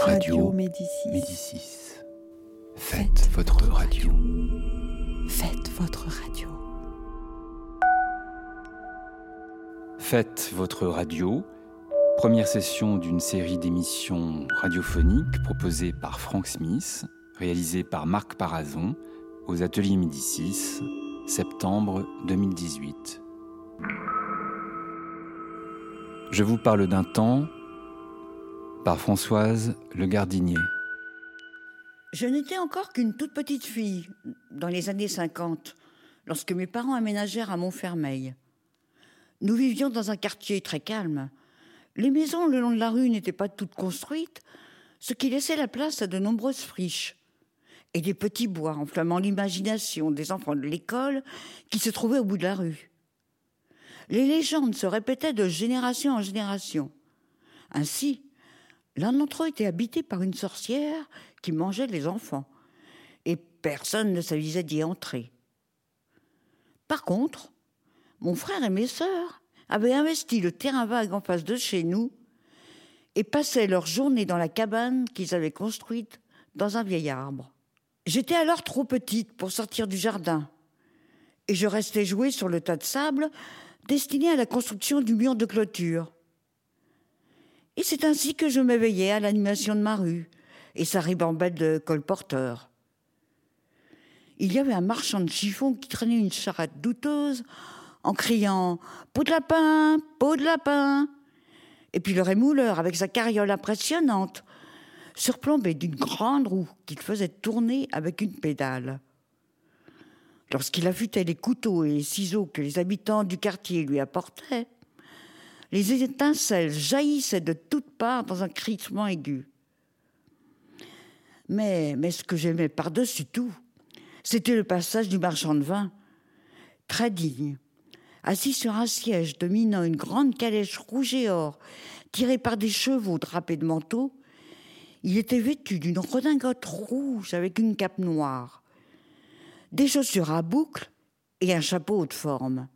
Radio Médicis. Médicis. Faites votre radio. Faites votre radio. Faites votre radio. Première session d'une série d'émissions radiophoniques proposées par Frank Smith, réalisée par Marc Parazon aux ateliers Médicis, septembre 2018. Je vous parle d'un temps par Françoise Le Gardinier. Je n'étais encore qu'une toute petite fille dans les années 50, lorsque mes parents aménagèrent à Montfermeil. Nous vivions dans un quartier très calme. Les maisons le long de la rue n'étaient pas toutes construites, ce qui laissait la place à de nombreuses friches et des petits bois enflammant l'imagination des enfants de l'école qui se trouvaient au bout de la rue. Les légendes se répétaient de génération en génération. Ainsi, l'un d'entre eux était habité par une sorcière qui mangeait les enfants, et personne ne s'avisait d'y entrer. Par contre, mon frère et mes sœurs avaient investi le terrain vague en face de chez nous et passaient leurs journées dans la cabane qu'ils avaient construite dans un vieil arbre. J'étais alors trop petite pour sortir du jardin, et je restais jouer sur le tas de sable destiné à la construction du mur de clôture. Et c'est ainsi que je m'éveillais à l'animation de ma rue et sa ribambelle de colporteurs. Il y avait un marchand de chiffons qui traînait une charrette douteuse en criant Peau de lapin, peau de lapin Et puis le rémouleur avec sa carriole impressionnante, surplombée d'une grande roue qu'il faisait tourner avec une pédale. Lorsqu'il affûtait les couteaux et les ciseaux que les habitants du quartier lui apportaient, les étincelles jaillissaient de toutes parts dans un crissement aigu. Mais, mais ce que j'aimais par-dessus tout, c'était le passage du marchand de vin, très digne, assis sur un siège dominant une grande calèche rouge et or, tirée par des chevaux drapés de manteaux. Il était vêtu d'une redingote rouge avec une cape noire des chaussures à boucles et un chapeau de forme.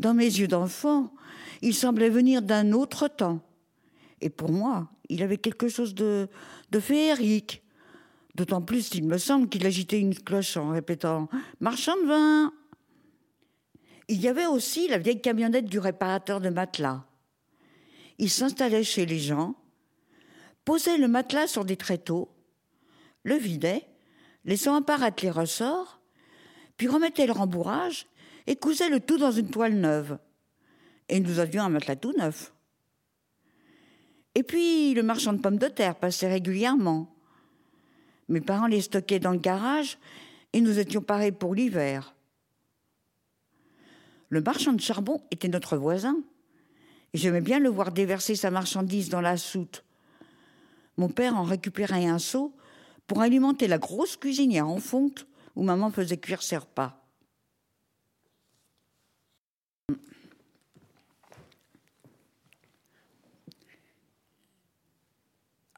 Dans mes yeux d'enfant, il semblait venir d'un autre temps. Et pour moi, il avait quelque chose de, féerique. D'autant plus, il me semble qu'il agitait une cloche en répétant Marchand de vin Il y avait aussi la vieille camionnette du réparateur de matelas. Il s'installait chez les gens, posait le matelas sur des tréteaux, le vidait laissant apparaître les ressorts, puis remettait le rembourrage et cousait le tout dans une toile neuve. Et nous avions un matelas tout neuf. Et puis le marchand de pommes de terre passait régulièrement. Mes parents les stockaient dans le garage et nous étions parés pour l'hiver. Le marchand de charbon était notre voisin. Et j'aimais bien le voir déverser sa marchandise dans la soute. Mon père en récupérait un seau pour alimenter la grosse cuisinière en fonte où maman faisait cuire ses repas.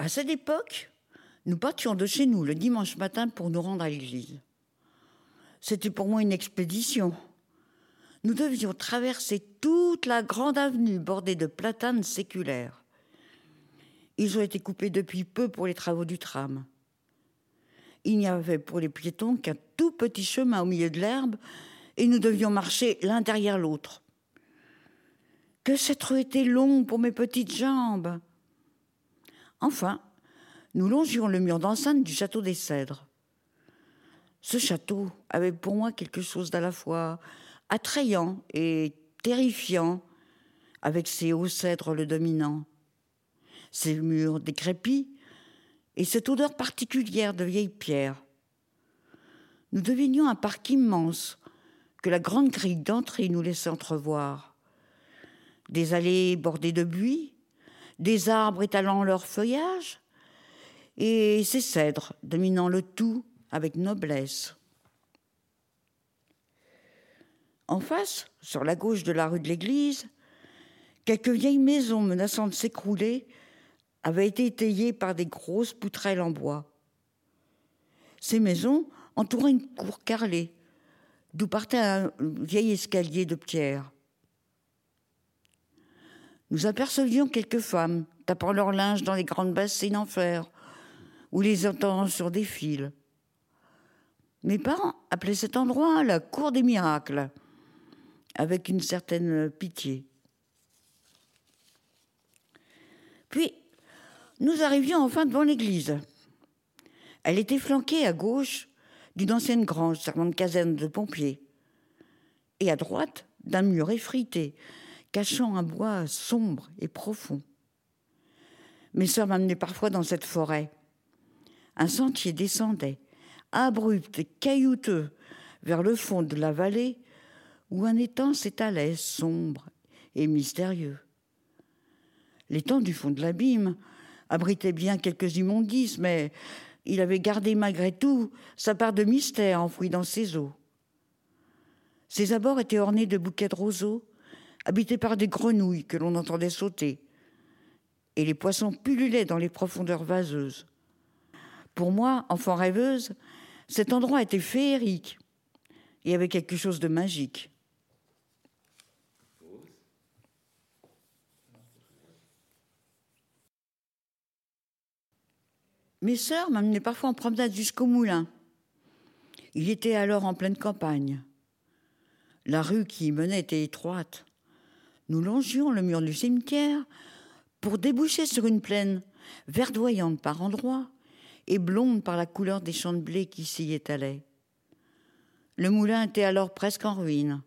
À cette époque, nous partions de chez nous le dimanche matin pour nous rendre à l'église. C'était pour moi une expédition. Nous devions traverser toute la grande avenue bordée de platanes séculaires. Ils ont été coupés depuis peu pour les travaux du tram il n'y avait pour les piétons qu'un tout petit chemin au milieu de l'herbe, et nous devions marcher l'un derrière l'autre. Que cette rue était longue pour mes petites jambes? Enfin, nous longions le mur d'enceinte du château des Cèdres. Ce château avait pour moi quelque chose d'à la fois attrayant et terrifiant, avec ses hauts cèdres le dominant. Ses murs décrépits, et cette odeur particulière de vieilles pierres. Nous devinions un parc immense que la grande grille d'entrée nous laissait entrevoir. Des allées bordées de buis, des arbres étalant leur feuillage, et ces cèdres dominant le tout avec noblesse. En face, sur la gauche de la rue de l'église, quelques vieilles maisons menaçant de s'écrouler avaient été étayées par des grosses poutrelles en bois. Ces maisons entouraient une cour carrelée, d'où partait un vieil escalier de pierre. Nous apercevions quelques femmes tapant leur linge dans les grandes bassines en fer, ou les entendant sur des fils. Mes parents appelaient cet endroit la cour des miracles, avec une certaine pitié. Puis, nous arrivions enfin devant l'église. Elle était flanquée à gauche d'une ancienne grange servant de caserne de pompiers, et à droite d'un mur effrité, cachant un bois sombre et profond. Mes sœurs m'amenaient parfois dans cette forêt. Un sentier descendait, abrupt et caillouteux, vers le fond de la vallée, où un étang s'étalait sombre et mystérieux. L'étang du fond de l'abîme abritait bien quelques immondices, mais il avait gardé malgré tout sa part de mystère enfouie dans ses eaux. Ses abords étaient ornés de bouquets de roseaux, habités par des grenouilles que l'on entendait sauter, et les poissons pullulaient dans les profondeurs vaseuses. Pour moi, enfant rêveuse, cet endroit était féerique et avait quelque chose de magique. Mes sœurs m'amenaient parfois en promenade jusqu'au moulin. Il était alors en pleine campagne. La rue qui y menait était étroite. Nous longions le mur du cimetière pour déboucher sur une plaine verdoyante par endroits et blonde par la couleur des champs de blé qui s'y étalaient. Le moulin était alors presque en ruine,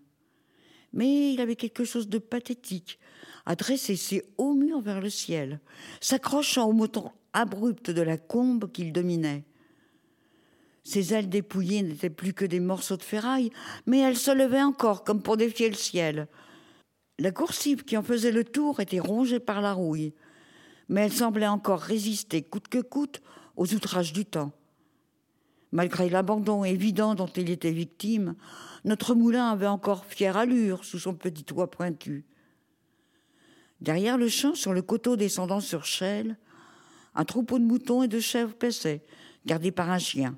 mais il avait quelque chose de pathétique à dresser ses hauts murs vers le ciel, s'accrochant au moton abrupt de la combe qu'il dominait. Ses ailes dépouillées n'étaient plus que des morceaux de ferraille, mais elles se levaient encore comme pour défier le ciel. La coursive qui en faisait le tour était rongée par la rouille, mais elle semblait encore résister coûte que coûte aux outrages du temps. Malgré l'abandon évident dont il était victime, notre moulin avait encore fière allure sous son petit toit pointu. Derrière le champ, sur le coteau descendant sur Chelles, un troupeau de moutons et de chèvres paissait, gardé par un chien.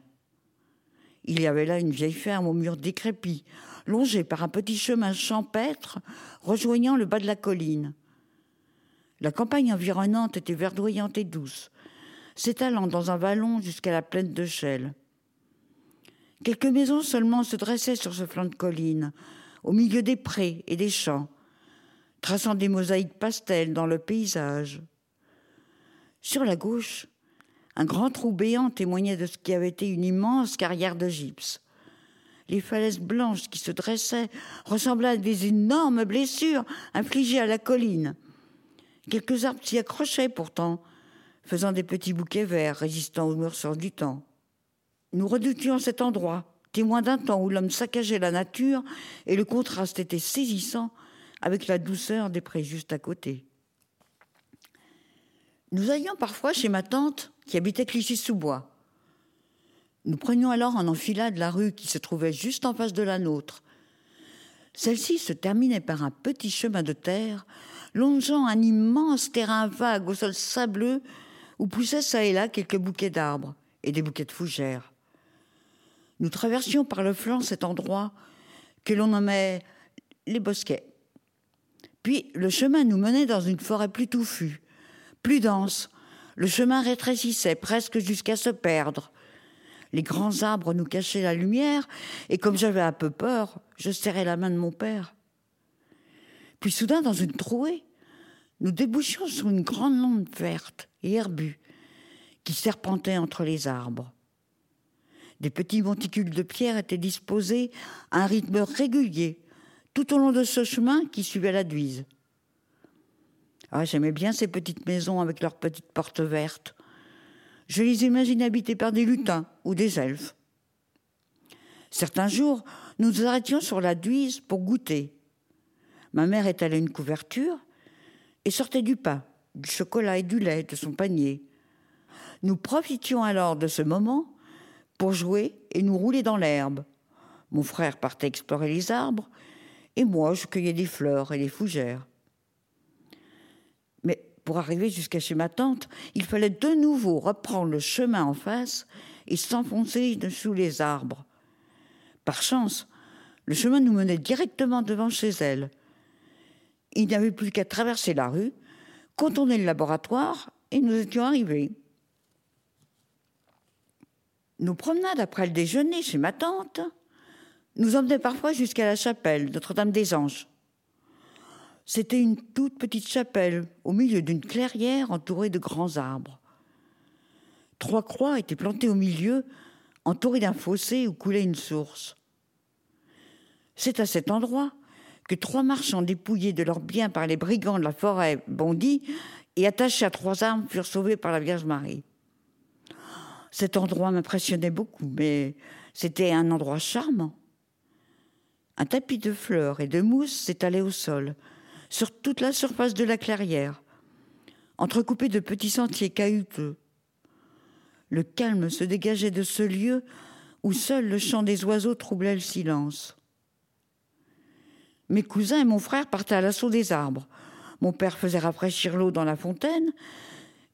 Il y avait là une vieille ferme au mur décrépit, longée par un petit chemin champêtre rejoignant le bas de la colline. La campagne environnante était verdoyante et douce, s'étalant dans un vallon jusqu'à la plaine de Chelles. Quelques maisons seulement se dressaient sur ce flanc de colline, au milieu des prés et des champs, traçant des mosaïques pastels dans le paysage. Sur la gauche, un grand trou béant témoignait de ce qui avait été une immense carrière de gypse. Les falaises blanches qui se dressaient ressemblaient à des énormes blessures infligées à la colline. Quelques arbres s'y accrochaient pourtant, faisant des petits bouquets verts résistant aux morsures du temps. Nous redoutions cet endroit, témoin d'un temps où l'homme saccageait la nature et le contraste était saisissant avec la douceur des prés juste à côté. Nous allions parfois chez ma tante qui habitait Clichy-sous-Bois. Nous prenions alors en enfilade la rue qui se trouvait juste en face de la nôtre. Celle-ci se terminait par un petit chemin de terre longeant un immense terrain vague au sol sableux où poussaient çà et là quelques bouquets d'arbres et des bouquets de fougères. Nous traversions par le flanc cet endroit que l'on nommait les bosquets. Puis le chemin nous menait dans une forêt plus touffue, plus dense. Le chemin rétrécissait presque jusqu'à se perdre. Les grands arbres nous cachaient la lumière, et comme j'avais un peu peur, je serrais la main de mon père. Puis soudain, dans une trouée, nous débouchions sur une grande lande verte et herbue qui serpentait entre les arbres. Des petits monticules de pierre étaient disposés à un rythme régulier tout au long de ce chemin qui suivait la Duise. Ah, j'aimais bien ces petites maisons avec leurs petites portes vertes. Je les imaginais habitées par des lutins ou des elfes. Certains jours, nous nous arrêtions sur la Duise pour goûter. Ma mère étalait une couverture et sortait du pain, du chocolat et du lait de son panier. Nous profitions alors de ce moment pour jouer et nous rouler dans l'herbe. Mon frère partait explorer les arbres et moi je cueillais des fleurs et des fougères. Pour arriver jusqu'à chez ma tante, il fallait de nouveau reprendre le chemin en face et s'enfoncer sous les arbres. Par chance, le chemin nous menait directement devant chez elle. Il n'y avait plus qu'à traverser la rue, contourné le laboratoire et nous étions arrivés. Nos promenades après le déjeuner chez ma tante nous emmenaient parfois jusqu'à la chapelle Notre-Dame des Anges. C'était une toute petite chapelle au milieu d'une clairière entourée de grands arbres. Trois croix étaient plantées au milieu, entourées d'un fossé où coulait une source. C'est à cet endroit que trois marchands dépouillés de leurs biens par les brigands de la forêt bondis et attachés à trois armes furent sauvés par la Vierge Marie. Cet endroit m'impressionnait beaucoup, mais c'était un endroit charmant. Un tapis de fleurs et de mousse s'étalait au sol, sur toute la surface de la clairière, entrecoupé de petits sentiers caillouteux. Le calme se dégageait de ce lieu où seul le chant des oiseaux troublait le silence. Mes cousins et mon frère partaient à l'assaut des arbres. Mon père faisait rafraîchir l'eau dans la fontaine,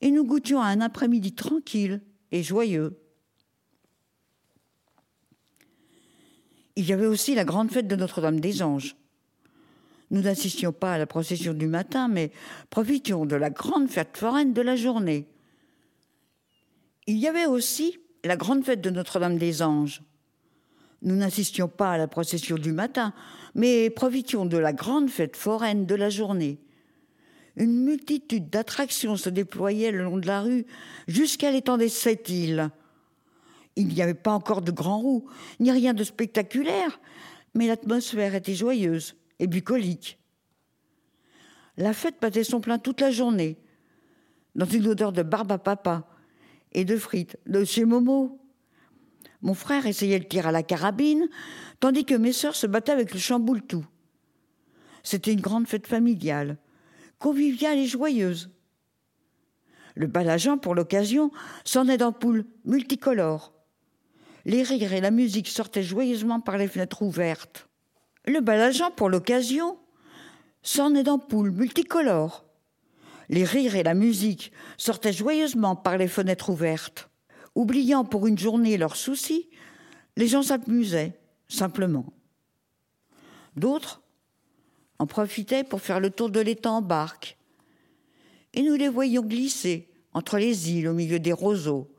et nous goûtions à un après-midi tranquille et joyeux. Il y avait aussi la grande fête de Notre-Dame des Anges. Nous n'assistions pas à la procession du matin, mais profitions de la grande fête foraine de la journée. Il y avait aussi la grande fête de Notre-Dame des Anges. Nous n'assistions pas à la procession du matin, mais profitions de la grande fête foraine de la journée. Une multitude d'attractions se déployait le long de la rue jusqu'à l'étang des sept îles. Il n'y avait pas encore de grands roues, ni rien de spectaculaire, mais l'atmosphère était joyeuse et bucolique. La fête battait son plein toute la journée, dans une odeur de barbe à papa et de frites de chez Momo. Mon frère essayait le tir à la carabine, tandis que mes sœurs se battaient avec le chamboule-tout. C'était une grande fête familiale, conviviale et joyeuse. Le balageant, pour l'occasion, est d'ampoules multicolores. Les rires et la musique sortaient joyeusement par les fenêtres ouvertes. Le balageant, pour l'occasion, est d'ampoules multicolores. Les rires et la musique sortaient joyeusement par les fenêtres ouvertes. Oubliant pour une journée leurs soucis, les gens s'amusaient, simplement. D'autres en profitaient pour faire le tour de l'étang en barque. Et nous les voyions glisser entre les îles au milieu des roseaux.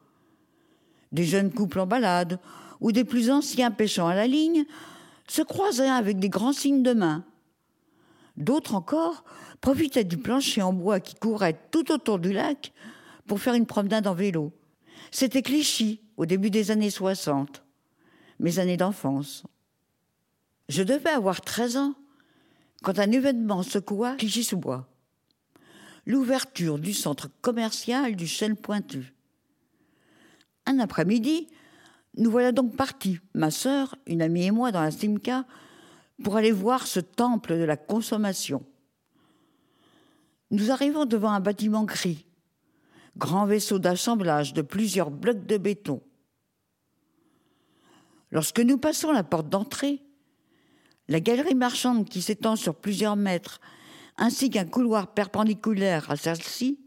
Des jeunes couples en balade ou des plus anciens pêchant à la ligne se croisaient avec des grands signes de main. D'autres encore profitaient du plancher en bois qui courait tout autour du lac pour faire une promenade en vélo. C'était Clichy, au début des années 60, mes années d'enfance. Je devais avoir 13 ans quand un événement secoua Clichy-sous-Bois. L'ouverture du centre commercial du Chêne Pointu. Un après-midi, nous voilà donc partis, ma sœur, une amie et moi, dans la Simca, pour aller voir ce temple de la consommation. Nous arrivons devant un bâtiment gris, grand vaisseau d'assemblage de plusieurs blocs de béton. Lorsque nous passons la porte d'entrée, la galerie marchande qui s'étend sur plusieurs mètres, ainsi qu'un couloir perpendiculaire à celle-ci,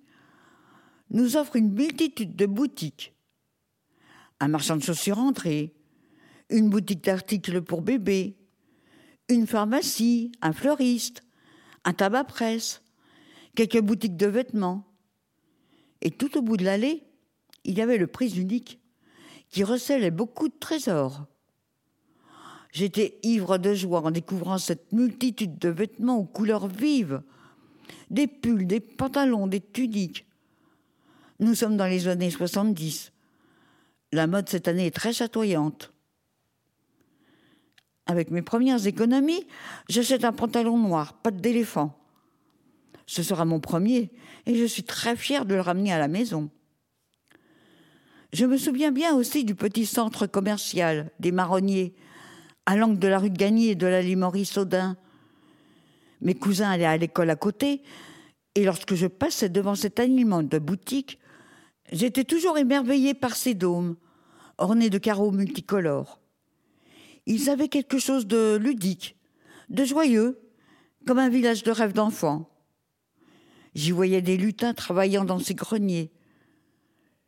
nous offre une multitude de boutiques. Un marchand de chaussures entré, une boutique d'articles pour bébés, une pharmacie, un fleuriste, un tabac-presse, quelques boutiques de vêtements, et tout au bout de l'allée, il y avait le prix unique qui recelait beaucoup de trésors. J'étais ivre de joie en découvrant cette multitude de vêtements aux couleurs vives, des pulls, des pantalons, des tuniques. Nous sommes dans les années 70. La mode cette année est très chatoyante. Avec mes premières économies, j'achète un pantalon noir, patte d'éléphant. Ce sera mon premier et je suis très fière de le ramener à la maison. Je me souviens bien aussi du petit centre commercial des marronniers, à l'angle de la rue de Gagny et de la Limorie Saudin. Mes cousins allaient à l'école à côté, et lorsque je passais devant cet alignement de boutiques, j'étais toujours émerveillée par ces dômes, ornés de carreaux multicolores. Ils avaient quelque chose de ludique, de joyeux, comme un village de rêve d'enfant. J'y voyais des lutins travaillant dans ces greniers,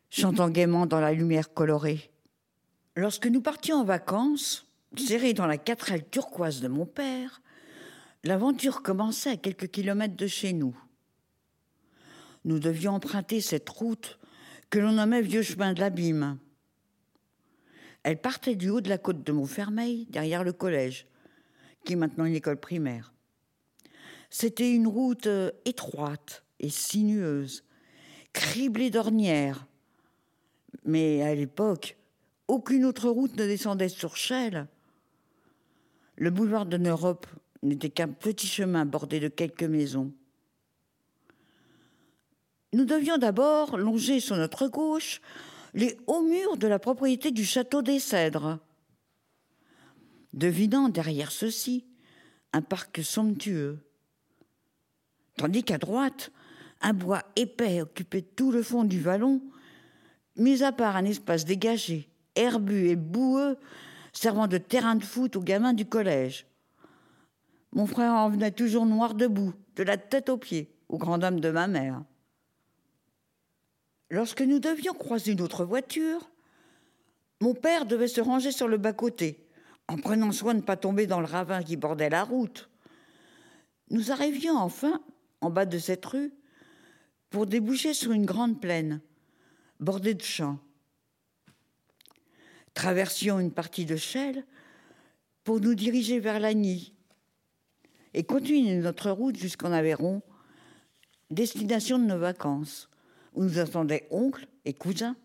chantant gaiement dans la lumière colorée. Lorsque nous partions en vacances, serrés dans la quatrelle turquoise de mon père, l'aventure commençait à quelques kilomètres de chez nous. nous devions emprunter cette route que l'on nommait Vieux chemin de l'abîme. Elle partait du haut de la côte de Montfermeil, derrière le collège, qui est maintenant une école primaire. C'était une route euh, étroite et sinueuse, criblée d'ornières. Mais à l'époque, aucune autre route ne descendait sur Chelles. Le boulevard de l'Europe n'était qu'un petit chemin bordé de quelques maisons. Nous devions d'abord longer sur notre gauche les hauts murs de la propriété du château des Cèdres, devinant derrière ceux-ci un parc somptueux. Tandis qu'à droite, un bois épais occupait tout le fond du vallon, mis à part un espace dégagé, herbu et boueux, servant de terrain de foot aux gamins du collège. Mon frère en venait toujours noir debout, de la tête aux pieds, aux grandes dames de ma mère. Lorsque nous devions croiser une autre voiture, mon père devait se ranger sur le bas-côté, en prenant soin de ne pas tomber dans le ravin qui bordait la route. Nous arrivions enfin, en bas de cette rue, pour déboucher sur une grande plaine, bordée de champs. Traversions une partie de Chelles pour nous diriger vers Lagny et continuer notre route jusqu'en Aveyron, destination de nos vacances où nous attendaient oncles et cousins.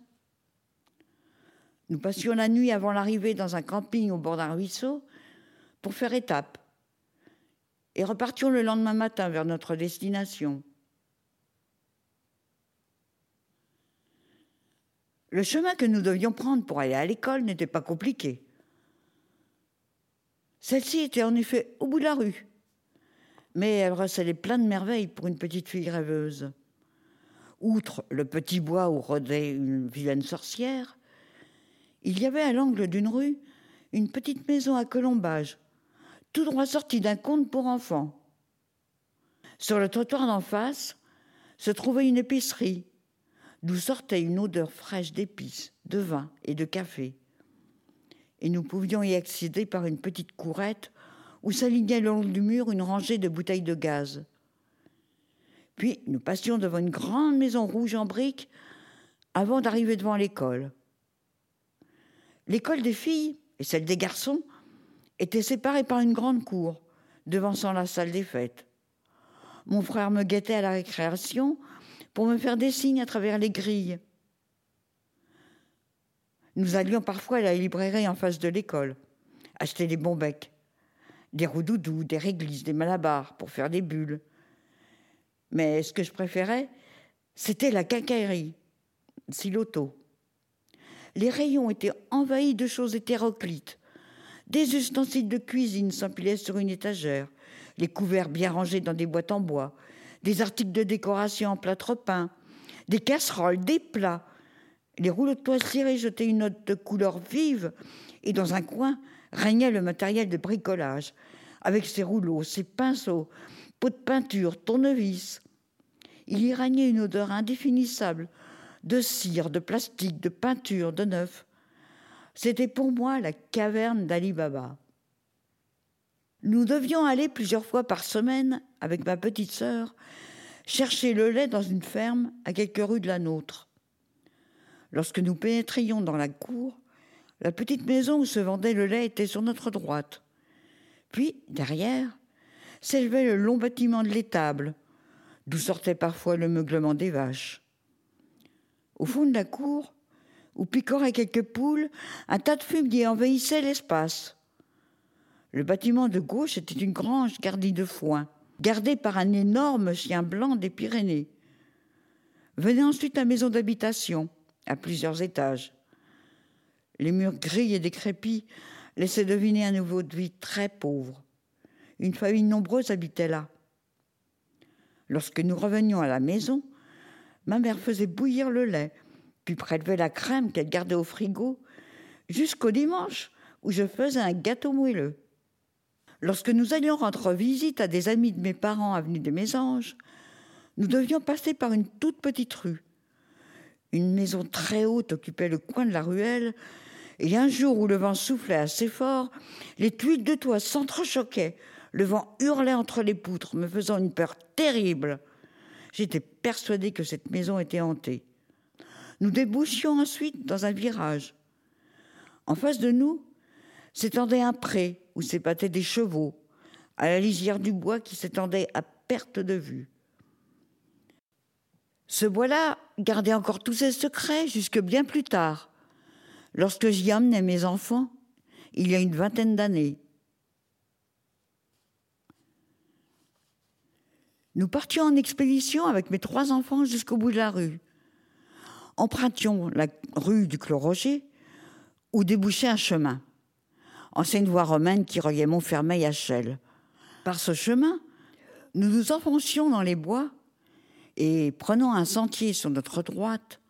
Nous passions la nuit avant l'arrivée dans un camping au bord d'un ruisseau pour faire étape et repartions le lendemain matin vers notre destination. Le chemin que nous devions prendre pour aller à l'école n'était pas compliqué. Celle-ci était en effet au bout de la rue, mais elle recelait plein de merveilles pour une petite fille rêveuse outre le petit bois où rôdait une vilaine sorcière, il y avait à l'angle d'une rue une petite maison à colombage, tout droit sortie d'un conte pour enfants. Sur le trottoir d'en face se trouvait une épicerie, d'où sortait une odeur fraîche d'épices, de vin et de café. Et nous pouvions y accéder par une petite courette où s'alignait le long du mur une rangée de bouteilles de gaz. Puis nous passions devant une grande maison rouge en briques avant d'arriver devant l'école. L'école des filles et celle des garçons étaient séparées par une grande cour devançant la salle des fêtes. Mon frère me guettait à la récréation pour me faire des signes à travers les grilles. Nous allions parfois à la librairie en face de l'école, acheter des bons becs, des roudoudous, des réglisses, des malabars pour faire des bulles, mais ce que je préférais, c'était la quincaillerie, Siloto. Les rayons étaient envahis de choses hétéroclites. Des ustensiles de cuisine s'empilaient sur une étagère, les couverts bien rangés dans des boîtes en bois, des articles de décoration en plâtre peint, des casseroles, des plats. Les rouleaux de toile cirés jetaient une note de couleur vive, et dans un coin régnait le matériel de bricolage, avec ses rouleaux, ses pinceaux, pots de peinture, tournevis, il y régnait une odeur indéfinissable de cire, de plastique, de peinture, de neuf. C'était pour moi la caverne d'Ali Baba. Nous devions aller plusieurs fois par semaine, avec ma petite sœur, chercher le lait dans une ferme à quelques rues de la nôtre. Lorsque nous pénétrions dans la cour, la petite maison où se vendait le lait était sur notre droite. Puis, derrière, s'élevait le long bâtiment de l'étable, d'où sortait parfois le meuglement des vaches. Au fond de la cour, où picoraient quelques poules, un tas de fumier envahissait l'espace. Le bâtiment de gauche était une grange gardée de foin, gardée par un énorme chien blanc des Pyrénées. Venait ensuite la maison d'habitation, à plusieurs étages. Les murs gris et décrépits laissaient deviner un nouveau de vie très pauvre. Une famille nombreuse habitait là. Lorsque nous revenions à la maison, ma mère faisait bouillir le lait, puis prélevait la crème qu'elle gardait au frigo, jusqu'au dimanche où je faisais un gâteau moelleux. Lorsque nous allions rendre visite à des amis de mes parents avenue des Mésanges, nous devions passer par une toute petite rue. Une maison très haute occupait le coin de la ruelle, et un jour où le vent soufflait assez fort, les tuiles de toit s'entrechoquaient, le vent hurlait entre les poutres, me faisant une peur terrible. J'étais persuadée que cette maison était hantée. Nous débouchions ensuite dans un virage. En face de nous s'étendait un pré où s'épattaient des chevaux, à la lisière du bois qui s'étendait à perte de vue. Ce bois-là gardait encore tous ses secrets jusque bien plus tard, lorsque j'y emmenais mes enfants, il y a une vingtaine d'années. Nous partions en expédition avec mes trois enfants jusqu'au bout de la rue. Empruntions la rue du Clos Roger, où débouchait un chemin, ancienne voie romaine qui reliait Montfermeil à Chelles. Par ce chemin, nous nous enfoncions dans les bois et, prenant un sentier sur notre droite,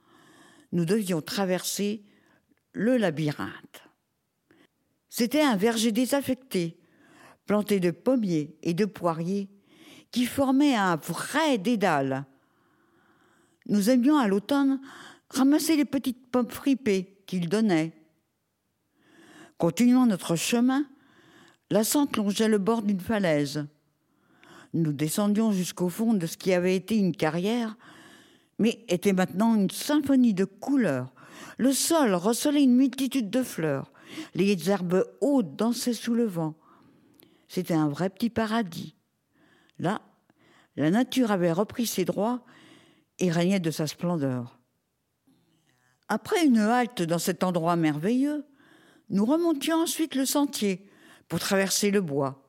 nous devions traverser le labyrinthe. C'était un verger désaffecté, planté de pommiers et de poiriers, qui formait un vrai dédale. Nous aimions à l'automne ramasser les petites pommes fripées qu'il donnait. Continuant notre chemin, la sente longeait le bord d'une falaise. Nous descendions jusqu'au fond de ce qui avait été une carrière, mais était maintenant une symphonie de couleurs. Le sol recelait une multitude de fleurs. Les herbes hautes dansaient sous le vent. C'était un vrai petit paradis. Là, la nature avait repris ses droits et régnait de sa splendeur. Après une halte dans cet endroit merveilleux, nous remontions ensuite le sentier pour traverser le bois.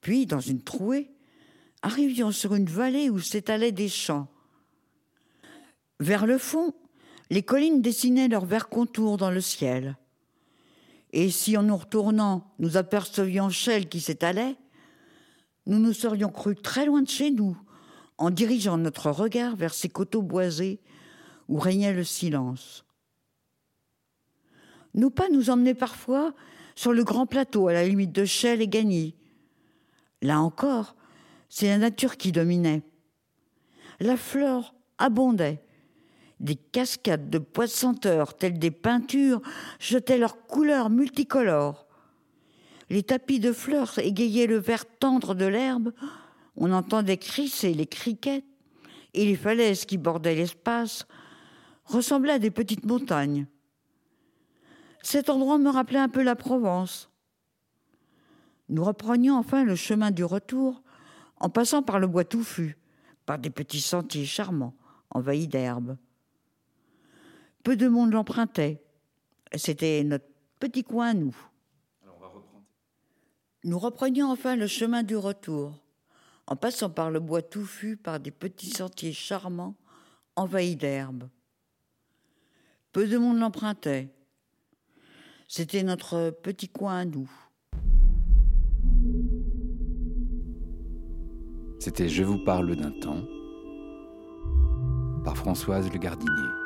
Puis, dans une trouée, arrivions sur une vallée où s'étalaient des champs. Vers le fond, les collines dessinaient leurs verts contours dans le ciel. Et si en nous retournant, nous apercevions Chelles qui s'étalait, nous nous serions crus très loin de chez nous, en dirigeant notre regard vers ces coteaux boisés où régnait le silence. Nos pas nous emmenaient parfois sur le grand plateau à la limite de Chelles et Gagny, Là encore, c'est la nature qui dominait. La flore abondait. Des cascades de poissenteurs, telles des peintures, jetaient leurs couleurs multicolores. Les tapis de fleurs égayaient le vert tendre de l'herbe. On entendait crisser les criquets et les falaises qui bordaient l'espace ressemblaient à des petites montagnes. Cet endroit me rappelait un peu la Provence. Nous reprenions enfin le chemin du retour en passant par le bois touffu, par des petits sentiers charmants envahis d'herbes. Peu de monde l'empruntait. C'était notre petit coin à nous. Nous reprenions enfin le chemin du retour, en passant par le bois touffu, par des petits sentiers charmants envahis d'herbes. Peu de monde l'empruntait. C'était notre petit coin à nous. C'était Je vous parle d'un temps par Françoise Le Gardinier.